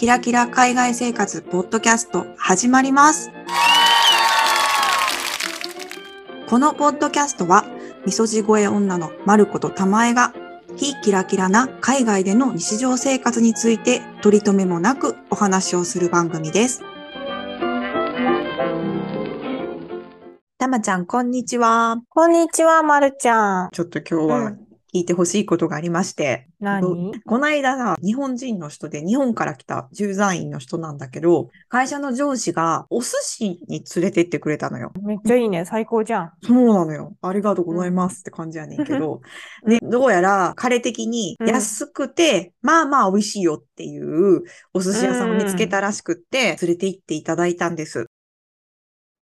キラキラ海外生活ポッドキャスト始まります。このポッドキャストは、みそじ声女のまることたまえが、非キラキラな海外での日常生活について取り留めもなくお話をする番組です。たまちゃん、こんにちは。こんにちは、まるちゃん。ちょっと今日は聞いてほしいことがありまして、何？この間さ、日本人の人で日本から来た駐在員の人なんだけど、会社の上司がお寿司に連れてってくれたのよ。めっちゃいいね。最高じゃん。そうなのよ。ありがとうございますって感じやねんけど。で、どうやら彼的にうん安くて、まあまあ美味しいよっていうお寿司屋さんを見つけたらしくって、連れて行っていただいたんです。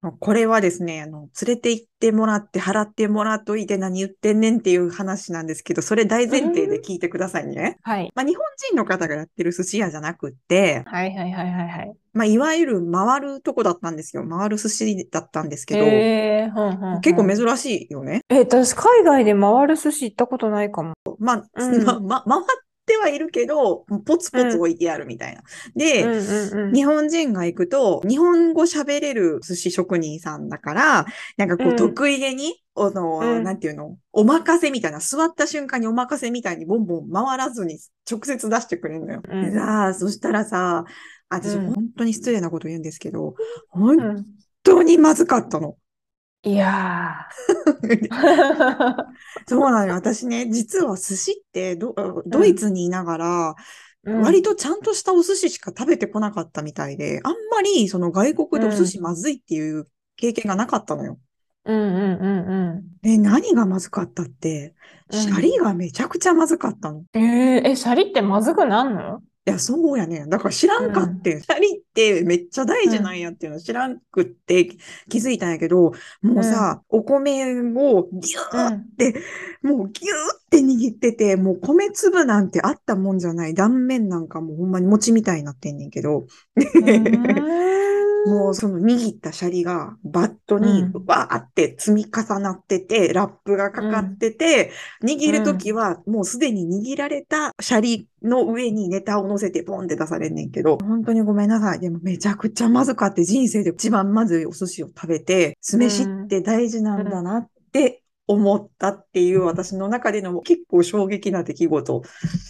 これはですね、あの、連れて行ってもらって払ってもらっといて何言ってんねんっていう話なんですけど、それ大前提で聞いてくださいね。はい。まあ、日本人の方がやってる寿司屋じゃなくって、はいはいはいはいはい。まあ、いわゆる回るとこだったんですよ。回る寿司だったんですけど、えー、ほんほんほん結構珍しいよね。え、私海外で回る寿司行ったことないかも。まあ、うん ま、ま回ってはいるけど、ポツポツ置いてあるみたいな。で、うんうんうん。日本人が行くと、日本語喋れる寿司職人さんだから、なんかこううん得意げに、あの、うんなんていうの、お任せみたいな、座った瞬間にお任せみたいにボンボン回らずに直接出してくれるのよ。うんでさあ、そしたらさ、私うん本当に失礼なこと言うんですけど、う本ん当にまずかったの。いやー。そうなのよ。私ね、実は寿司ってド、ドイツにいながら、うん割とちゃんとしたお寿司しか食べてこなかったみたいで、あんまりその外国でお寿司まずいっていう経験がなかったのよ。うんうんうんで、何がまずかったって、うんシャリがめちゃくちゃまずかったの。うん。えー、え、シャリってまずくなんの？いや、そうやね。だから知らんかって、シャリってめっちゃ大事なんやっていうの知らんくって気づいたんやけど、もうさ、お米をギューって、もうギューって握ってて、もう米粒なんてあったもんじゃない。断面なんかもうほんまに餅みたいになってんねんけど、もうその握ったシャリがバットにうん。わーって積み重なってて、ラップがかかってて、握るときはもうすでに握られたシャリの上にネタを乗せてポンって出されんねんけど、本当にごめんなさい。でもめちゃくちゃまずかって人生で一番まずいお寿司を食べて、酢飯って大事なんだなって思ったっていう私の中での結構衝撃な出来事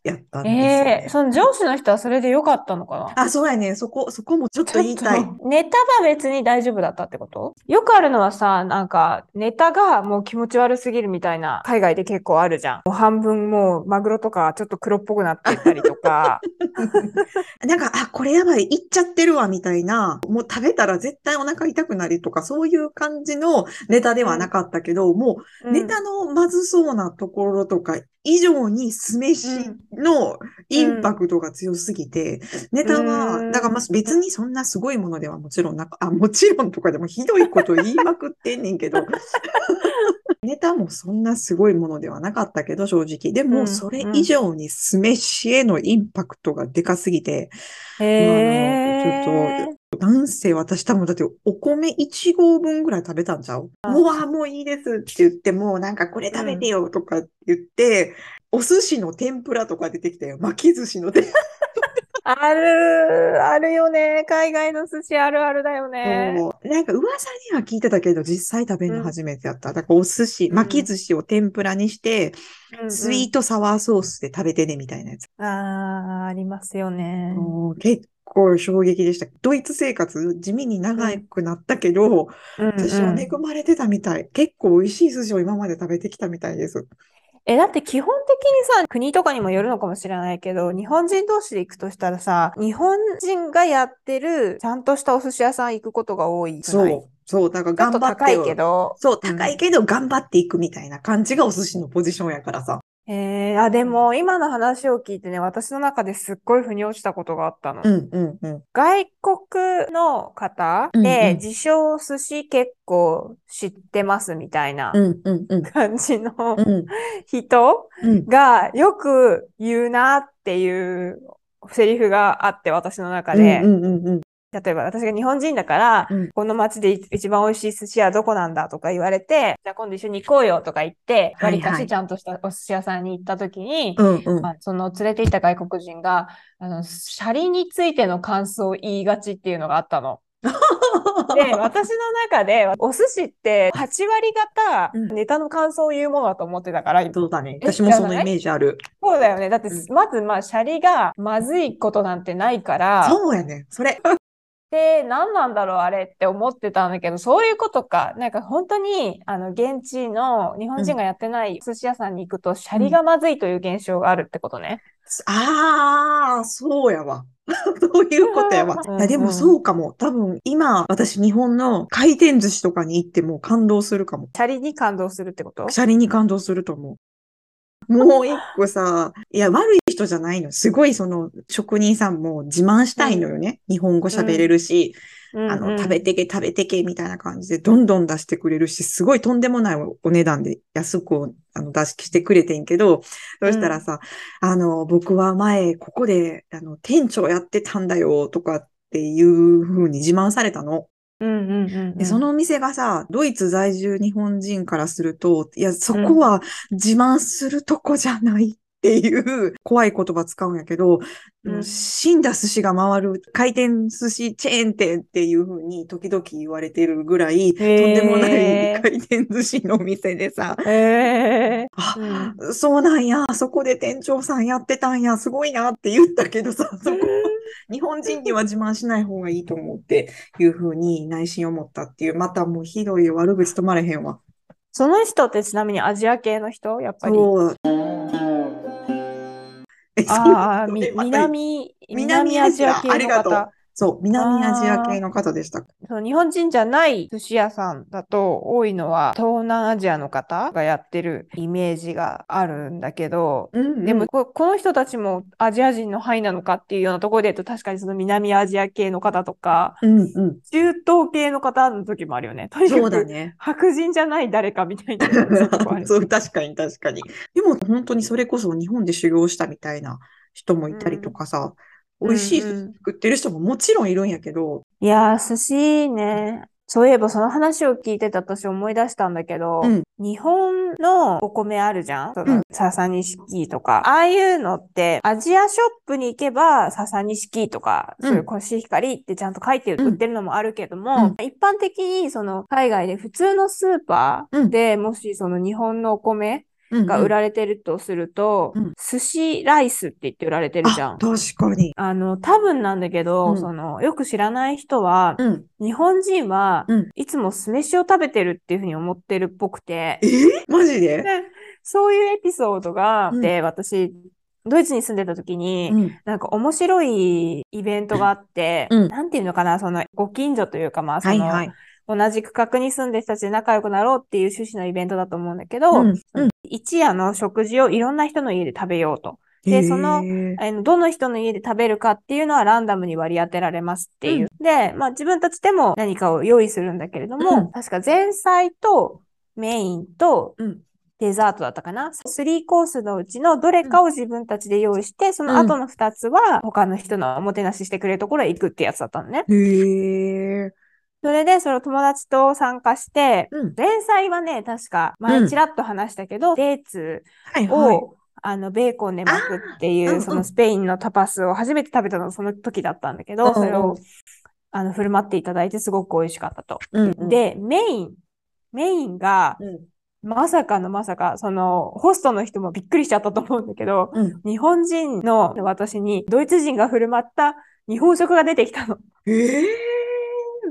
やったんですよねえー、その上司の人はそれでよかったのかな？あ、そうやね。そこ、そこもちょっと言いたいネタは別に大丈夫だったってこと？よくあるのはさ、なんかネタがもう気持ち悪すぎるみたいな海外で結構あるじゃん。もう半分もうマグロとかちょっと黒っぽくなってたりとか。なんか、あ、これやばい、いっちゃってるわ、みたいな、もう食べたら絶対お腹痛くなるとか、そういう感じのネタではなかったけど、もう、ネタのまずそうなところとか、以上に酢飯のインパクトが強すぎて、ネタうは、ん。だからまあ別にそんなすごいものではもちろんなか、あ、もちろんとかでもひどいこと言いまくってんねんけど、ネタもそんなすごいものではなかったけど、正直。でも、うんそれ以上に酢飯へのインパクトがでかすぎて、へちょっと、なんせ私多分だってお米1合分ぐらい食べたんちゃう？あ。もう、あ、もういいですって言って、もうなんかこれ食べてよとか言って、お寿司の天ぷらとか出てきたよ。巻き寿司の天ぷある、あるよね。海外の寿司あるあるだよらね。なんか噂には聞いてたけど、実際食べるの初めてやった。だからお寿司、うん巻き寿司を天ぷらにして、スイートサワーソースで食べてねみたいなやつ。ト。ああ、ありますよね。結構衝撃でした。ドイツ生活地味に長くなったけど、うん私はうん恵まれてたみたい。結構美味しい寿司を今まで食べてきたみたいです。え、だって基本的にさ、国とかにもよるのかもしれないけど、日本人同士で行くとしたらさ、日本人がやってるちゃんとしたお寿司屋さん行くことが多いそう。そう。だから頑張って。高いけ。ど。そう、高いけど頑張っていくみたいな感じがお寿司のポジションやからさ。えー、あ、でも今の話を聞いてね、私の中ですっごい腑に落ちたことがあったの。うんうんうん。外国の方うんで、うん自称寿司結構知ってますみたいな。感じのうん人うん。がよく言うなっていうセリフがあって、私の中で。うんうんうん例えば私が日本人だから、うんこの街で一番美味しい寿司屋どこなんだとか言われて、じゃあ今度一緒に行こうよとか言って、はいはい割かしちゃんとしたお寿司屋さんに行った時に、うんうん。まあ、その連れて行った外国人が、あの、シャリについての感想を言いがちっていうのがあったの。で、私の中で、お寿司って8割方うんネタの感想を言うものだと思ってたから、そうだね。え私もそのイメージある。そうだよね。だってう、まずまあ、シャリがまずいことなんてないから、そうやね。それ。で、何なんだろう、あれって思ってたんだけど、そういうことか。なんか本当に、あの、現地の日本人がやってない寿司屋さんに行くと、シャリがまずいという現象があるってことね。ああ、そうやわ。そういうことやわ。うんいや、でもそうかも。多分、今、私、日本の回転寿司とかに行っても感動するかも。シャリに感動するってこと？シャリに感動すると思う。もう一個さ、いや、悪い人じゃないの。すごい、その、職人さんも自慢したいのよね。日本語喋れるし、あの、食べてけ、食べてけ、みたいな感じで、どんどん出してくれるし、すごいとんでもないお値段で安くあの出ししてくれてんけど、そしたらさ、あの、僕は前、ここで、あの、店長やってたんだよ、とかっていう風に自慢されたの。うんうんうんうん。で、そのお店がさ、ドイツ在住日本人からすると、いや、そこは自慢するとこじゃないっていう怖い言葉使うんやけど、うん死んだ寿司が回る回転寿司チェーン店っていう風に時々言われてるぐらい、とんでもない回転寿司のお店でさ、へえ。あ、うんそうなんや、そこで店長さんやってたんや、すごいなって言ったけどさ、そこ、日本人には自慢しない方がいいと思うっていう風に内心思ったっていう、またもうひどいよ、悪口止まれへんわ。その人ってちなみにアジア系の人やっぱり？そう。えああ、南、南南アジア系ありがとうの方。そう、南アジア系の方でした。そう日本人じゃない寿司屋さんだと多いのは東南アジアの方がやってるイメージがあるんだけど、うんうんでもここの人たちもアジア人の範囲なのかっていうようなところで言うと確かにその南アジア系の方とかうんうん。中東系の方の時もあるよね。とにかくそうだね。白人じゃない誰かみたいな そう、確かに確かに。でも本当にそれこそ日本で修行したみたいな人もいたりとかさ、うん美味しい寿うんうん。司作ってる人ももちろんいるんやけど、いやー、寿司ね。そういえばその話を聞いてて私思い出したんだけど、うん。日本のお米あるじゃん？そうん。の、笹錦とか。ああいうのって、アジアショップに行けば、笹錦とか、うん。そういうコシヒカリってちゃんと書いてうん売ってるのもあるけども、一般的にその、海外で普通のスーパーで、もしその日本のお米が売られてるとすると、うん寿司ライスって言って売られてるじゃあ、ん。確かに。あの、多分なんだけど、うんその、よく知らない人は、うん。日本人はうんいつも酢飯を食べてるっていうふうに思ってるっぽくて、え？ーマジで？でそういうエピソードがあうんって、私、ドイツに住んでた時に、うん。なんか面白いイベントがあって、うんなんていうのかな、そのご近所というか、まあ、その、はいはい。同じ区画に住んでる人たちで仲良くなろうっていう趣旨のイベントだと思うんだけど、うんその一夜の食事をいろんな人の家で食べようと。でそのへーあの、どの人の家で食べるかっていうのはランダムに割り当てられますっていう。で、まあ自分たちでも何かを用意するんだけれども、うん確か前菜とメインとうんデザートだったかな。3コースのうちのどれかを自分たちで用意して、その後の2つは他の人のおもてなししてくれるところへ行くってやつだったのね。へえ。それで、その友達と参加して、うん。前菜はね、確か前ちらっと話したけど、デーツはいはい。を、あの、ベーコンで巻くっていう、そのスペインのタパスを初めて食べたのがその時だったんだけど、うんうんそれを、あの、振る舞っていただいてすごく美味しかったと。うんうん、で、メイン、メインが、うん。まさかのまさか、その、ホストの人もびっくりしちゃったと思うんだけど、うん。日本人の私に、ドイツ人が振る舞った日本食が出てきたの。ええ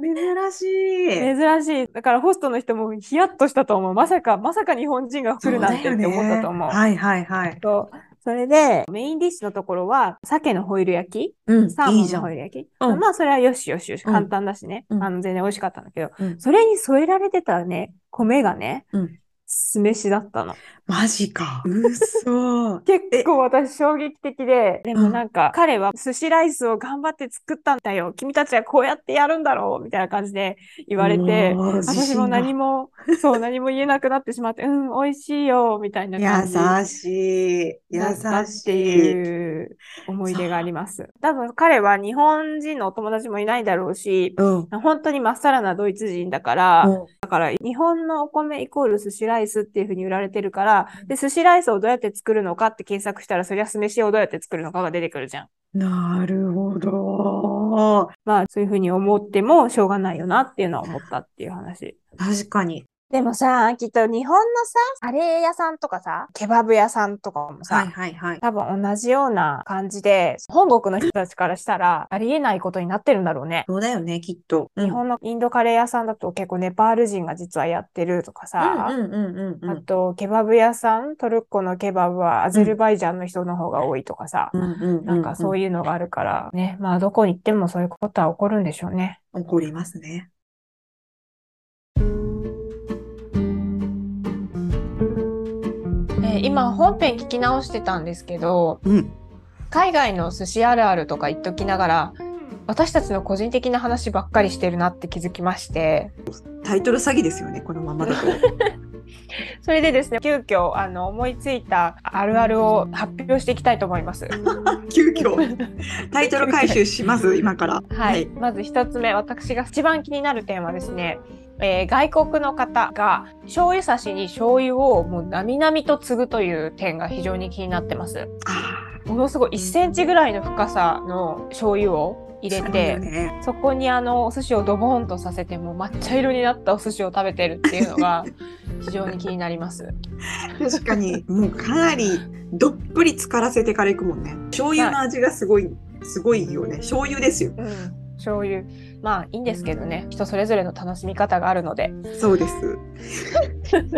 珍しい。珍しい。だからホストの人もヒヤッとしたと思う。まさか、まさか日本人が振るなんてって思ったと思う。はいはいはい。そうそれで、メインディッシュのところは、鮭のホイル焼き？うん、サーモンのホイ。ル焼き？うんまあ、それはよしよしよし、うん簡単だしね。うんあの、全然美味しかったんだけど、うんそれに添えられてたね、米がね、うん酢飯だったの。マジか。うそ。結構私衝撃的で、でもなんか彼は寿司ライスを頑張って作ったんだよ。君たちはこうやってやるんだろうみたいな感じで言われて、私も何も、そう、何も言えなくなってしまって、うん、美味しいよ、みたいな感じ。優しい。優だったっしてい。いう思い出があります。多分彼は日本人のお友達もいないだろうし、うん。本当にまっさらなドイツ人だから、うんだから日本のお米イコール寿司ライスっていう風に売られてるから、で、寿司ライスをどうやって作るのかって検索したら、そりゃ酢飯をどうやって作るのかが出てくるじゃん。なるほど。まあ、そういう風に思ってもしょうがないよなっていうのは思ったっていう話。確かに。でもさ、きっと日本のさ、カレー屋さんとかさ、ケバブ屋さんとかもさ、はいはいはい。多分同じような感じで、本国の人たちからしたら、ありえないことになってるんだろうね。そうだよね、きっと。うん日本のインドカレー屋さんだと結構ネパール人が実はやってるとかさ、あと、ケバブ屋さん、トルコのケバブはアゼルバイジャンの人の方が多いとかさ、うん。なんかそういいうのがあるから、ね、まあどこに行ってもそういうことは起こるんでしょうね。うん。起こりますね。えー今本編聞き直してたんですけど、うん。海外の寿司あるあるとか言っときながら、私たちの個人的な話ばっかりしてるなって気づきまして、タイトル詐欺ですよね、このままだと。それでですね、急遽あの思いついたあるあるを発表していきたいと思います。急遽？タイトル回収します、今から。はい、まず一つ目、私が一番気になる点はですね、えー外国の方が醤油差しに醤油をもうなみなみと継ぐという点が非常に気になってます。あものすごい1センチぐらいの深さの醤油をあ、入れて、ね。そこにあのお寿司をドボンとさせてもう抹茶色になったお寿司を食べてるっていうのが 非常に気になります。確かに、もうかなりどっぷり浸からせてからいくもんね。醤油の味がすごい、すごいよね。醤油ですよ。うん、醤油。まあいいんですけどね、人それぞれの楽しみ方があるので。そうです。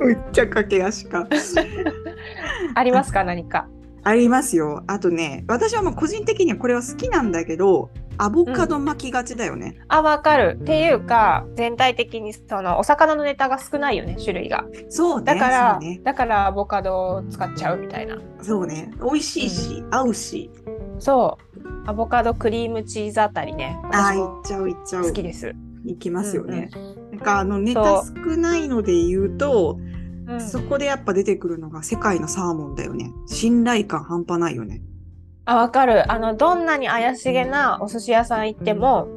むっちゃ駆け足か。ありますか？何か。ありますよ。あとね、私はもう個人的にはこれは好きなんだけど、アボカド巻きがちだよね。あ、わかる。っていうか、全体的にそのお魚のネタが少ないよね、種類が。そうね。だから、ね。だからアボカドを使っちゃうみたいな。そうね。美味しいし、合うし。そう。アボカドクリームチーズあたりね。あいっちゃういっちゃう。好きです。いきますよね。うんなんかあのネタそ少ないので言うと、うんそこでやっぱ出てくるのが世界のサーモンだよね。信頼感半端ないよね。あ、わかる。あの、どんなに怪しげなお寿司屋さん行っても、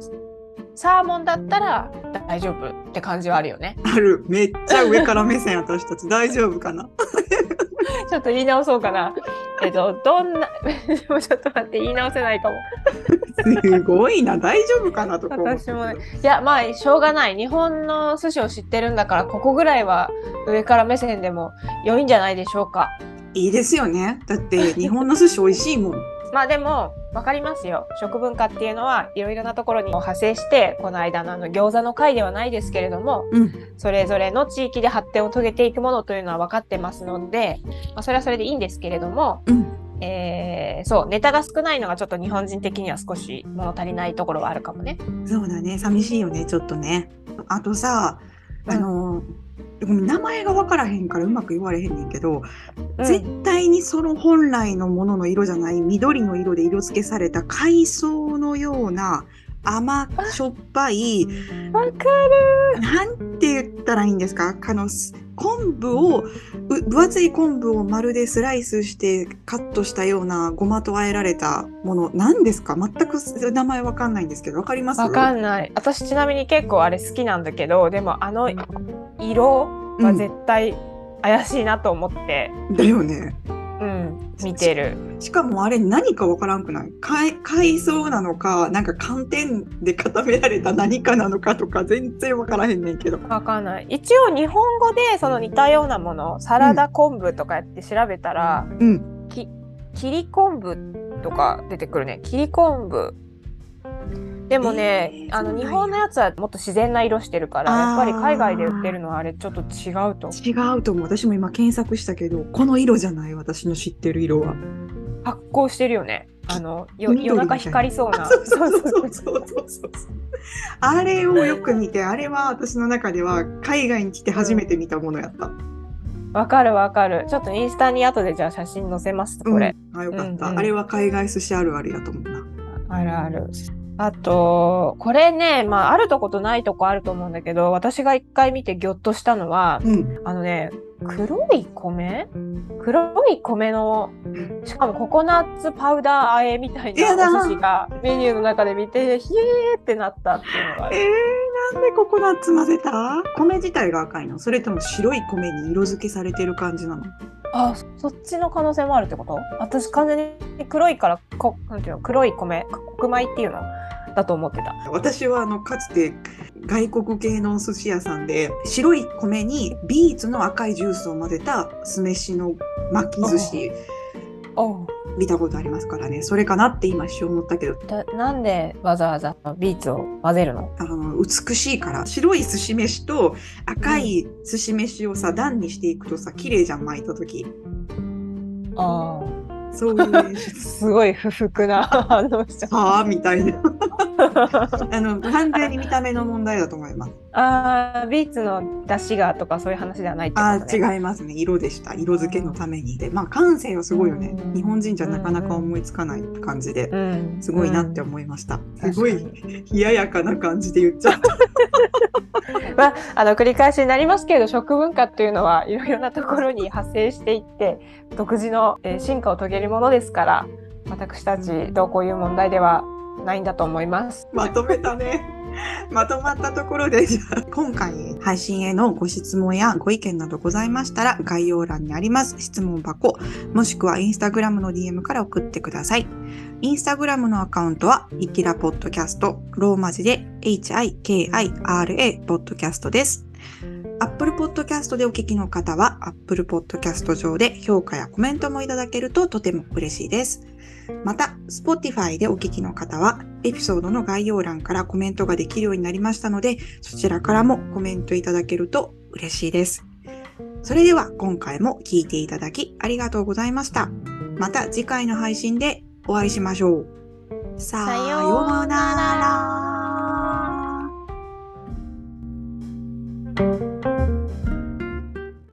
サーモンだったら大丈夫って感じはあるよね。ある。めっちゃ上から目線私たち大丈夫かな？ちょっと言い直そうかな。えっと、どんな、ちょっと待って、言い直せないかも。すごいな。大丈夫かなと私もねいや、まあ、しょうがない。日本の寿司を知ってるんだから、ここぐらいは上から目線でも良いんじゃないでしょうか。いいですよね。だって日本の寿司美味しいもん。まあでも、わかりますよ。食文化っていうのはいろいろなところに派生して、この間のあの餃子の会ではないですけれども、うん。それぞれの地域で発展を遂げていくものというのは分かってますので、まあ、それはそれでいいんですけれども、うん。えーそう、ネタが少ないのがちょっと日本人的には少し物足りないところはあるかもね。そうだね。寂しいよね。ちょっとね。あとさ、あの、名前が分からへんからうまく言われへんねんけど、うん。絶対にその本来のものの色じゃない緑の色で色付けされた海藻のような甘しょっぱいわかなんて言ったらいいんですか？あのす昆布をう分厚い昆布をまるでスライスしてカットしたようなごまと和えられたもの。何ですか？全く名前わかんないんですけどわかります？わかんない。私ちなみに結構あれ好きなんだけど、でもあの色は絶対怪しいなと思って、だよね。うん、見てる。しかもあれ何かわからんくない？海海藻なのかなんか寒天で固められた何かなのかとか全然わからへんねんけどわかんない。一応日本語でその似たようなもの、サラダ昆布とかやって調べたら、うんき切り昆布とか出てくるね。切り昆布。でもね、えーあの日本のやつはもっと自然な色してるから、やっぱり海外で売ってるのはあれちょっと違うと。違うと思う私も今検索したけどこの色じゃない？私の知ってる色は発酵してるよね。あの、夜中光りそうな。そうそうそうそうそうそう。あれをよく見て、あれは私の中では海外に来て初めて見たものやった。わかるわかる。ちょっとインスタに後でじゃあ写真載せます、これ。うんあ、よかった、うんうんあれは海外寿司あるあるやと思うな。あるある。あと、これね、まあ、あるとことないとこあると思うんだけど、私が一回見てギョッとしたのは、うん。あのね、黒い米？黒い米の、しかもココナッツパウダー和えみたいなお寿司がメニューの中で見て、ひえーってなったっていうのがあえる。ー、なんでココナッツ混ぜた？米自体が赤いの？それとも白い米に色付けされてる感じなの？あ、そっちの可能性もあるってこと？私完全に黒いから、こなんていうの、黒い米、黒米っていうの？だと思ってた。私はあのかつて外国系の寿司屋さんで白い米にビーツの赤いジュースを混ぜた酢飯の巻き寿司見たことありますからね。それかなって今一瞬思ったけど。だなんでわざわざビーツを混ぜるの？あの美しいから。白い寿司飯と赤い寿司飯をさ段にしていくとさ綺麗じゃん巻いた時。あそういう。すごい不服な反応しちゃっはあ？みたいな。た。あの完全に見た目の問題だと思います。ああ、ビーツの出汁がとかそういう話ではないってあことね。違いますね。色でした。色付けのためにで。まあ感性はすごいよね。うん。日本人じゃなかなか思いつかない感じでうん、すごいなってうん思いました、うん。すごい冷ややかな感じで言っちゃったまあ、あの繰り返しになりますけれど食文化というのはいろいろなところに派生していって独自の、進化を遂げるものですから私たちどうこういう問題ではないんだと思います。まとめたね。まとまったところで、じゃあ、今回配信へのご質問やご意見などございましたら、概要欄にあります質問箱、もしくはインスタグラムの DM から送ってください。インスタグラムのアカウントは、いきらポッドキャスト、ローマ字で HIKIRA ポッドキャストです。Apple Podcast でお聞きの方は、Apple Podcast 上で評価やコメントもいただけるととても嬉しいです。また、Spotify でお聞きの方は、エピソードの概要欄からコメントができるようになりましたので、そちらからもコメントいただけると嬉しいです。それでは今回も聞いていただきありがとうございました。また次回の配信でお会いしましょう。さようなら。